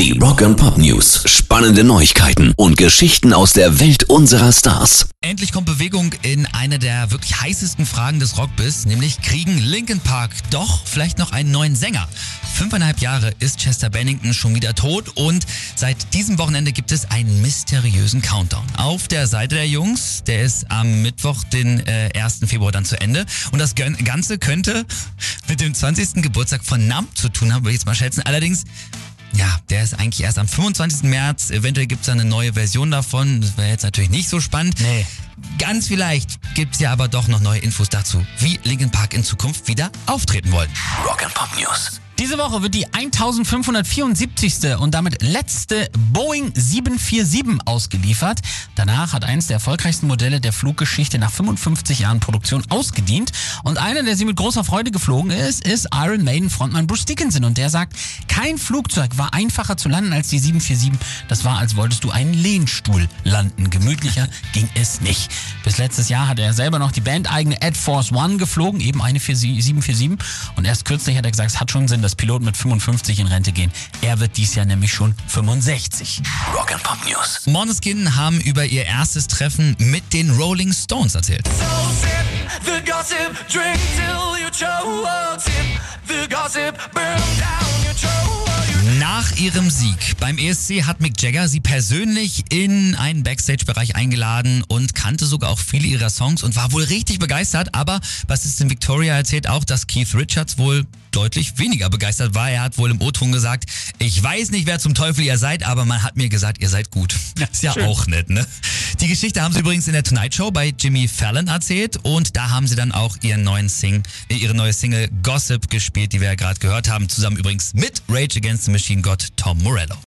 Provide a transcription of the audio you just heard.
Die Rock and Pop News. Spannende Neuigkeiten und Geschichten aus der Welt unserer Stars. Endlich kommt Bewegung in eine der wirklich heißesten Fragen des Rockbiz, nämlich kriegen Linkin Park doch vielleicht noch einen neuen Sänger. Fünfeinhalb Jahre ist Chester Bennington schon wieder tot und seit diesem Wochenende gibt es einen mysteriösen Countdown. Auf der Seite der Jungs, der ist am Mittwoch, den äh, 1. Februar dann zu Ende und das Ganze könnte mit dem 20. Geburtstag von Nump zu tun haben, würde ich jetzt mal schätzen. Allerdings ja, der ist eigentlich erst am 25. März. Eventuell gibt es eine neue Version davon. Das wäre jetzt natürlich nicht so spannend. Nee. Ganz vielleicht gibt es ja aber doch noch neue Infos dazu, wie Linkin Park in Zukunft wieder auftreten wollen. Rock and Pop News. Diese Woche wird die 1574. und damit letzte Boeing 747 ausgeliefert. Danach hat eins der erfolgreichsten Modelle der Fluggeschichte nach 55 Jahren Produktion ausgedient. Und einer, der sie mit großer Freude geflogen ist, ist Iron Maiden Frontmann Bruce Dickinson. Und der sagt, kein Flugzeug war einfacher zu landen als die 747. Das war, als wolltest du einen Lehnstuhl landen. Gemütlicher ging es nicht. Bis letztes Jahr hat er selber noch die bandeigene Ad Force One geflogen, eben eine 747. Und erst kürzlich hat er gesagt, es hat schon Sinn, dass Piloten mit 55 in Rente gehen. Er wird dies Jahr nämlich schon 65. Rock and Pop News. Måneskin haben über ihr erstes Treffen mit den Rolling Stones erzählt. The gossip, drink till you choke. Sip the gossip, burn down. Nach ihrem Sieg beim ESC hat Mick Jagger sie persönlich in einen Backstage-Bereich eingeladen und kannte sogar auch viele ihrer Songs und war wohl richtig begeistert. Aber Bassistin Victoria erzählt auch, dass Keith Richards wohl deutlich weniger begeistert war. Er hat wohl im O-Ton gesagt, ich weiß nicht, wer zum Teufel ihr seid, aber man hat mir gesagt, ihr seid gut. ist ja schön. auch nett, ne? Die Geschichte haben sie übrigens in der Tonight Show bei Jimmy Fallon erzählt und da haben sie dann auch ihren neuen Sing, äh, ihre neue Single Gossip gespielt, die wir ja gerade gehört haben, zusammen übrigens mit Rage Against the Machine God Tom Morello.